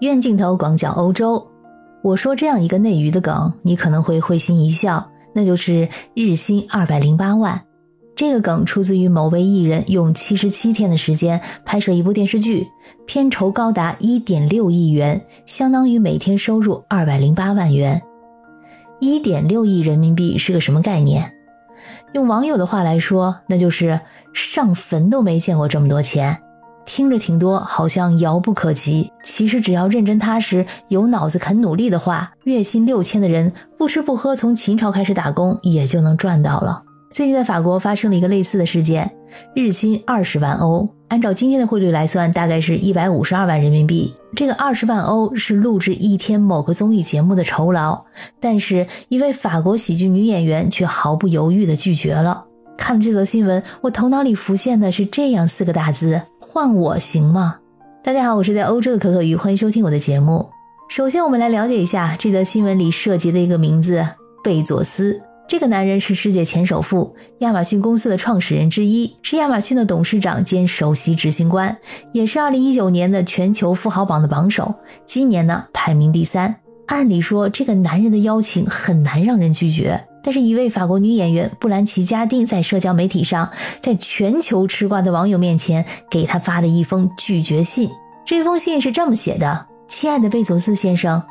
远镜头广角欧洲。我说这样一个内娱的梗，你可能会会心一笑，那就是日薪二百零八万。这个梗出自于某位艺人用七十七天的时间拍摄一部电视剧，片酬高达一点六亿元，相当于每天收入二百零八万元。一点六亿人民币是个什么概念？用网友的话来说，那就是上坟都没见过这么多钱。听着挺多，好像遥不可及。其实只要认真踏实、有脑子、肯努力的话，月薪六千的人不吃不喝从秦朝开始打工，也就能赚到了。最近在法国发生了一个类似的事件，日薪二十万欧，按照今天的汇率来算，大概是一百五十二万人民币。这个二十万欧是录制一天某个综艺节目的酬劳，但是一位法国喜剧女演员却毫不犹豫地拒绝了。看了这则新闻，我头脑里浮现的是这样四个大字。换我行吗？大家好，我是在欧洲的可可鱼，欢迎收听我的节目。首先，我们来了解一下这则新闻里涉及的一个名字——贝佐斯。这个男人是世界前首富，亚马逊公司的创始人之一，是亚马逊的董事长兼首席执行官，也是2019年的全球富豪榜的榜首。今年呢，排名第三。按理说，这个男人的邀请很难让人拒绝。但是，一位法国女演员布兰奇·加丁在社交媒体上，在全球吃瓜的网友面前给他发了一封拒绝信。这封信是这么写的：“亲爱的贝佐斯先生，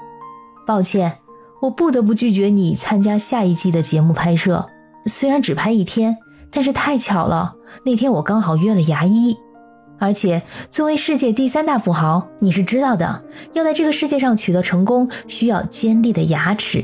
抱歉，我不得不拒绝你参加下一季的节目拍摄。虽然只拍一天，但是太巧了，那天我刚好约了牙医。而且，作为世界第三大富豪，你是知道的，要在这个世界上取得成功，需要尖利的牙齿。”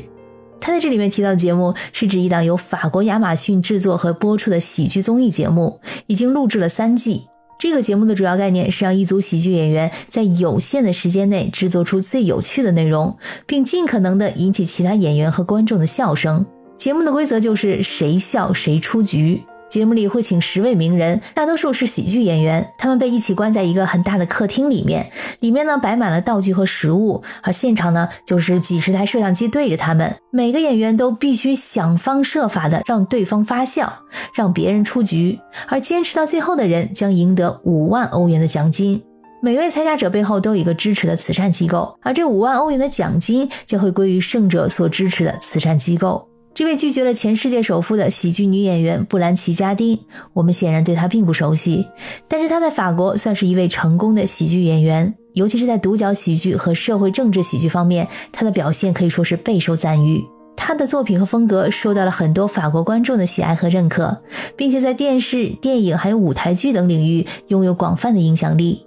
他在这里面提到的节目是指一档由法国亚马逊制作和播出的喜剧综艺节目，已经录制了三季。这个节目的主要概念是让一组喜剧演员在有限的时间内制作出最有趣的内容，并尽可能的引起其他演员和观众的笑声。节目的规则就是谁笑谁出局。节目里会请十位名人，大多数是喜剧演员，他们被一起关在一个很大的客厅里面，里面呢摆满了道具和食物，而现场呢就是几十台摄像机对着他们，每个演员都必须想方设法的让对方发笑，让别人出局，而坚持到最后的人将赢得五万欧元的奖金。每位参加者背后都有一个支持的慈善机构，而这五万欧元的奖金将会归于胜者所支持的慈善机构。这位拒绝了前世界首富的喜剧女演员布兰奇·加丁，我们显然对她并不熟悉，但是她在法国算是一位成功的喜剧演员，尤其是在独角喜剧和社会政治喜剧方面，她的表现可以说是备受赞誉。她的作品和风格受到了很多法国观众的喜爱和认可，并且在电视、电影还有舞台剧等领域拥有广泛的影响力。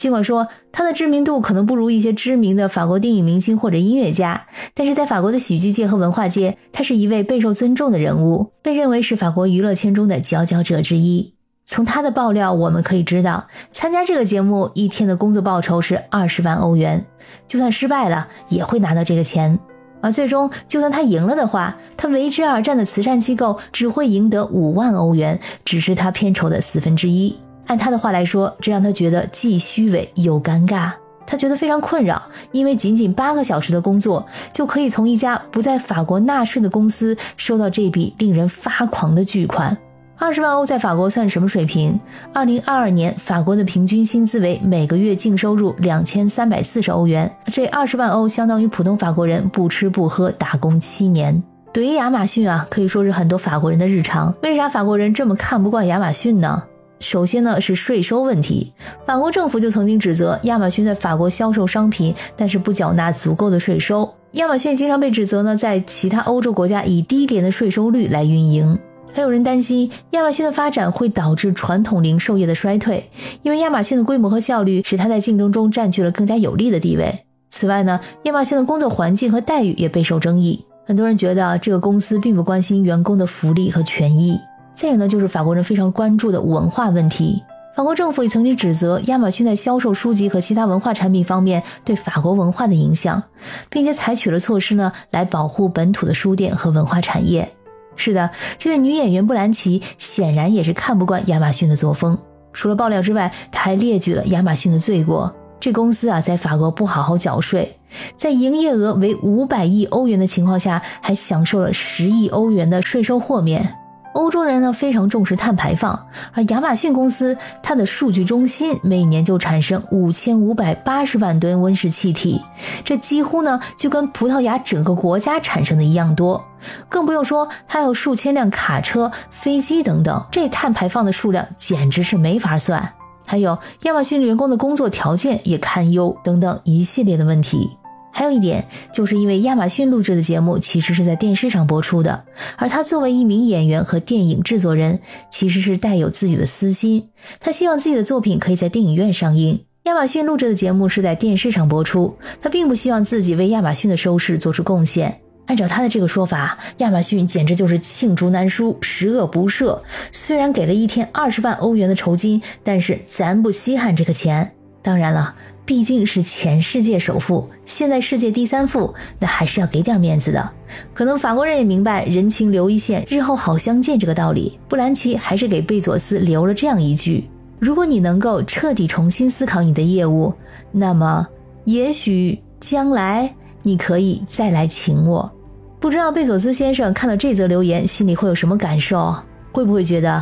尽管说他的知名度可能不如一些知名的法国电影明星或者音乐家，但是在法国的喜剧界和文化界，他是一位备受尊重的人物，被认为是法国娱乐圈中的佼佼者之一。从他的爆料，我们可以知道，参加这个节目一天的工作报酬是二十万欧元，就算失败了也会拿到这个钱。而最终，就算他赢了的话，他为之而战的慈善机构只会赢得五万欧元，只是他片酬的四分之一。按他的话来说，这让他觉得既虚伪又尴尬。他觉得非常困扰，因为仅仅八个小时的工作就可以从一家不在法国纳税的公司收到这笔令人发狂的巨款。二十万欧在法国算什么水平？二零二二年，法国的平均薪资为每个月净收入两千三百四十欧元，这二十万欧相当于普通法国人不吃不喝打工七年。怼亚马逊啊，可以说是很多法国人的日常。为啥法国人这么看不惯亚马逊呢？首先呢是税收问题，法国政府就曾经指责亚马逊在法国销售商品，但是不缴纳足够的税收。亚马逊经常被指责呢在其他欧洲国家以低廉的税收率来运营。还有人担心亚马逊的发展会导致传统零售业的衰退，因为亚马逊的规模和效率使它在竞争中占据了更加有利的地位。此外呢，亚马逊的工作环境和待遇也备受争议，很多人觉得这个公司并不关心员工的福利和权益。再有呢，就是法国人非常关注的文化问题。法国政府也曾经指责亚马逊在销售书籍和其他文化产品方面对法国文化的影响，并且采取了措施呢来保护本土的书店和文化产业。是的，这位女演员布兰奇显然也是看不惯亚马逊的作风。除了爆料之外，她还列举了亚马逊的罪过：这公司啊在法国不好好缴税，在营业额为五百亿欧元的情况下，还享受了十亿欧元的税收豁免。欧洲人呢非常重视碳排放，而亚马逊公司它的数据中心每年就产生五千五百八十万吨温室气体，这几乎呢就跟葡萄牙整个国家产生的一样多。更不用说它有数千辆卡车、飞机等等，这碳排放的数量简直是没法算。还有亚马逊员工的工作条件也堪忧等等一系列的问题。还有一点，就是因为亚马逊录制的节目其实是在电视上播出的，而他作为一名演员和电影制作人，其实是带有自己的私心，他希望自己的作品可以在电影院上映。亚马逊录制的节目是在电视上播出，他并不希望自己为亚马逊的收视做出贡献。按照他的这个说法，亚马逊简直就是罄竹难书，十恶不赦。虽然给了一天二十万欧元的酬金，但是咱不稀罕这个钱。当然了。毕竟是前世界首富，现在世界第三富，那还是要给点面子的。可能法国人也明白“人情留一线，日后好相见”这个道理。布兰奇还是给贝佐斯留了这样一句：“如果你能够彻底重新思考你的业务，那么也许将来你可以再来请我。”不知道贝佐斯先生看到这则留言，心里会有什么感受？会不会觉得，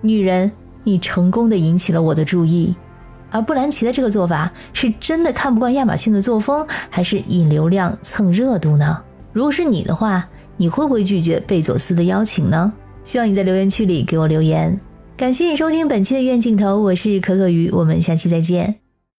女人，你成功的引起了我的注意？而布兰奇的这个做法是真的看不惯亚马逊的作风，还是引流量蹭热度呢？如果是你的话，你会不会拒绝贝佐斯的邀请呢？希望你在留言区里给我留言。感谢你收听本期的院镜头，我是可可鱼，我们下期再见。